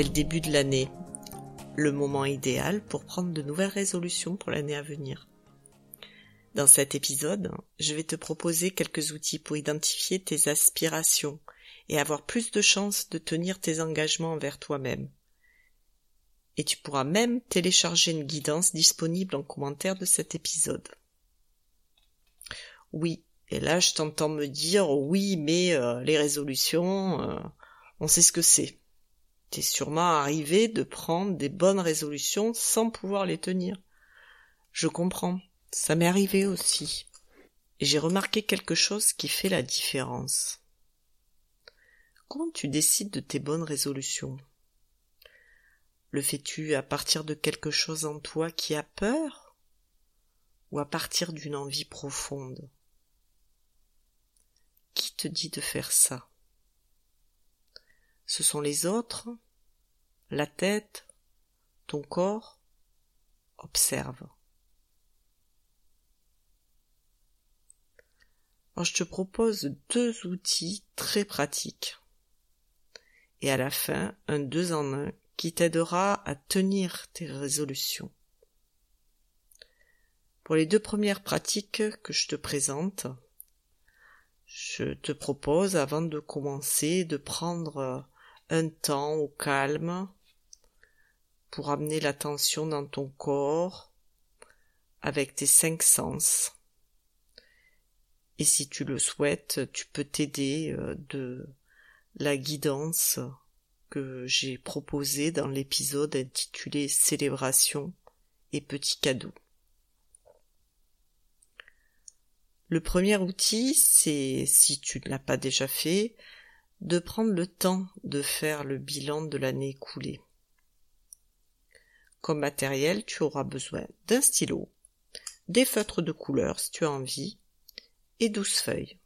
C'est le début de l'année, le moment idéal pour prendre de nouvelles résolutions pour l'année à venir. Dans cet épisode, je vais te proposer quelques outils pour identifier tes aspirations et avoir plus de chances de tenir tes engagements envers toi-même. Et tu pourras même télécharger une guidance disponible en commentaire de cet épisode. Oui, et là je t'entends me dire oui, mais euh, les résolutions, euh, on sait ce que c'est. T'es sûrement arrivé de prendre des bonnes résolutions sans pouvoir les tenir. Je comprends. Ça m'est arrivé aussi. Et j'ai remarqué quelque chose qui fait la différence. Comment tu décides de tes bonnes résolutions Le fais-tu à partir de quelque chose en toi qui a peur Ou à partir d'une envie profonde? Qui te dit de faire ça? Ce sont les autres La tête Ton corps Observe. je te propose deux outils très pratiques. Et à la fin, un deux en un qui t'aidera à tenir tes résolutions. Pour les deux premières pratiques que je te présente, je te propose avant de commencer de prendre un temps au calme pour amener l'attention dans ton corps avec tes cinq sens et si tu le souhaites, tu peux t'aider euh, de la guidance que j'ai proposée dans l'épisode intitulé Célébration et petits cadeaux. Le premier outil, c'est, si tu ne l'as pas déjà fait, de prendre le temps de faire le bilan de l'année écoulée. Comme matériel, tu auras besoin d'un stylo, des feutres de couleur si tu as envie, et douze feuilles.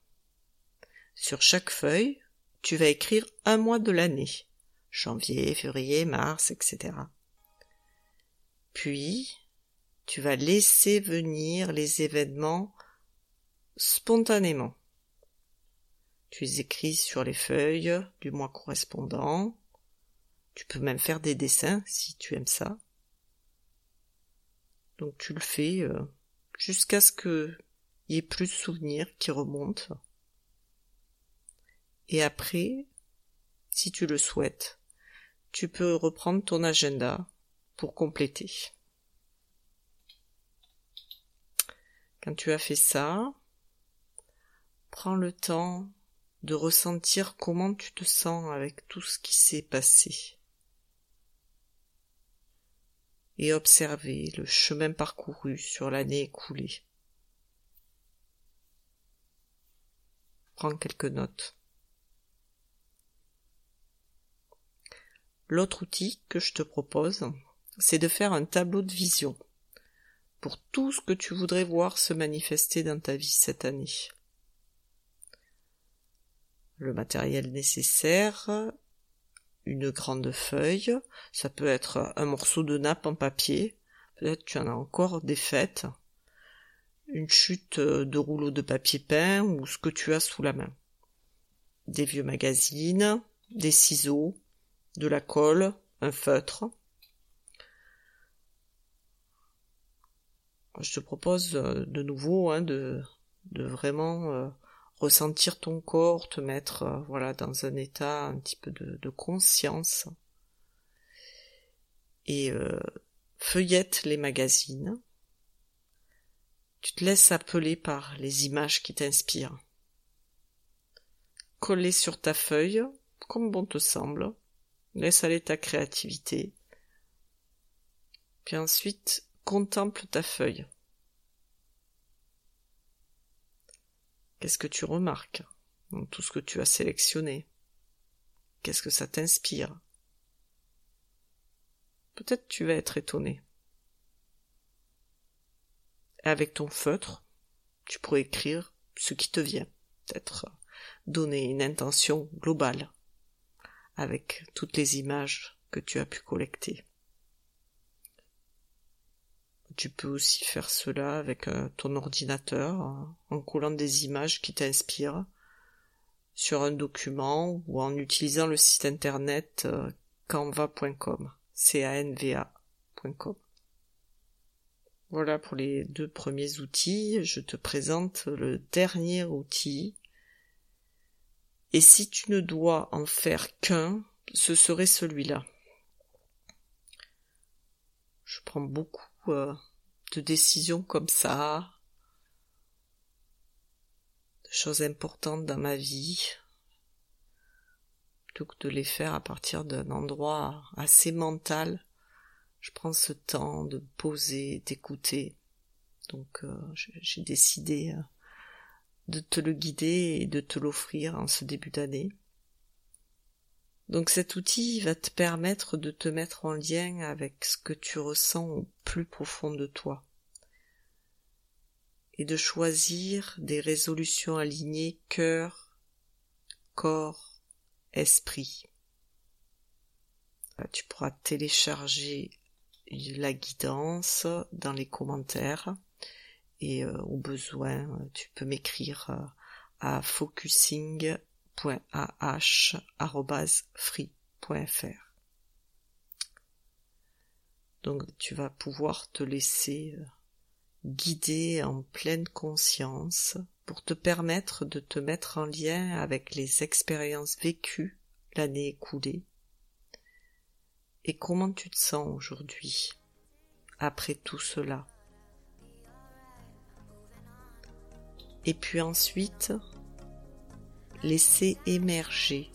Sur chaque feuille, tu vas écrire un mois de l'année. Janvier, février, mars, etc. Puis, tu vas laisser venir les événements spontanément. Tu les écris sur les feuilles du mois correspondant. Tu peux même faire des dessins si tu aimes ça. Donc tu le fais euh, jusqu'à ce que il y ait plus de souvenirs qui remontent. Et après, si tu le souhaites, tu peux reprendre ton agenda pour compléter. Quand tu as fait ça, prends le temps de ressentir comment tu te sens avec tout ce qui s'est passé. Et observer le chemin parcouru sur l'année écoulée. Prends quelques notes. L'autre outil que je te propose, c'est de faire un tableau de vision pour tout ce que tu voudrais voir se manifester dans ta vie cette année. Le matériel nécessaire, une grande feuille, ça peut être un morceau de nappe en papier, peut-être tu en as encore des fêtes, une chute de rouleau de papier peint ou ce que tu as sous la main. Des vieux magazines, des ciseaux, de la colle, un feutre. Je te propose euh, de nouveau hein, de, de vraiment euh, ressentir ton corps, te mettre euh, voilà dans un état un petit peu de, conscience et feuillette les magazines tu te laisses appeler par les images qui t'inspirent. Coller sur ta feuille, comme bon te semble. Laisse aller ta créativité. Puis ensuite, contemple ta feuille. Qu'est-ce que tu remarques dans tout ce que tu as sélectionné? Qu'est-ce que ça t'inspire? Peut-être tu vas être étonné. avec ton feutre, tu pourrais écrire ce qui te vient. Peut-être donner une intention globale avec toutes les images que tu as pu collecter. Tu peux aussi faire cela avec euh, ton ordinateur en collant des images qui t'inspirent sur un document ou en utilisant le site internet euh, canva.com, C-A-N-V-A.com. Voilà pour les deux premiers outils. Je te présente le dernier outil. Et si tu ne dois en faire qu'un, ce serait celui-là. Je prends beaucoup de décisions comme ça, de choses importantes dans ma vie, plutôt que de les faire à partir d'un endroit assez mental. Je prends ce temps de poser, d'écouter. Donc euh, j'ai décidé euh, de te le guider et de te l'offrir en ce début d'année. Donc cet outil va te permettre de te mettre en lien avec ce que tu ressens au plus profond de toi et de choisir des résolutions alignées cœur, corps, esprit. Tu pourras télécharger la guidance dans les commentaires et euh, au besoin tu peux m'écrire euh, à focusing Donc tu vas pouvoir te laisser euh, guider en pleine conscience pour te permettre de te mettre en lien avec les expériences vécues l'année écoulée. Et comment tu te sens aujourd'hui après tout cela? Et puis ensuite, laisser émerger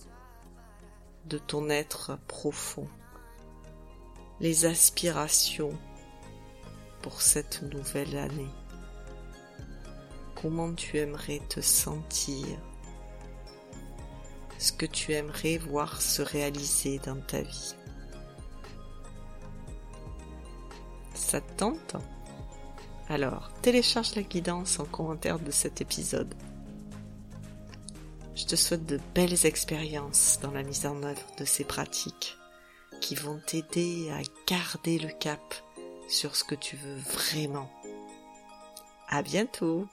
de ton être profond les aspirations pour cette nouvelle année. Comment tu aimerais te sentir? Ce que tu aimerais voir se réaliser dans ta vie. Ça te tente? Alors, télécharge la guidance en commentaire de cet épisode. Je te souhaite de belles expériences dans la mise en œuvre de ces pratiques qui vont t'aider à garder le cap sur ce que tu veux vraiment. À bientôt!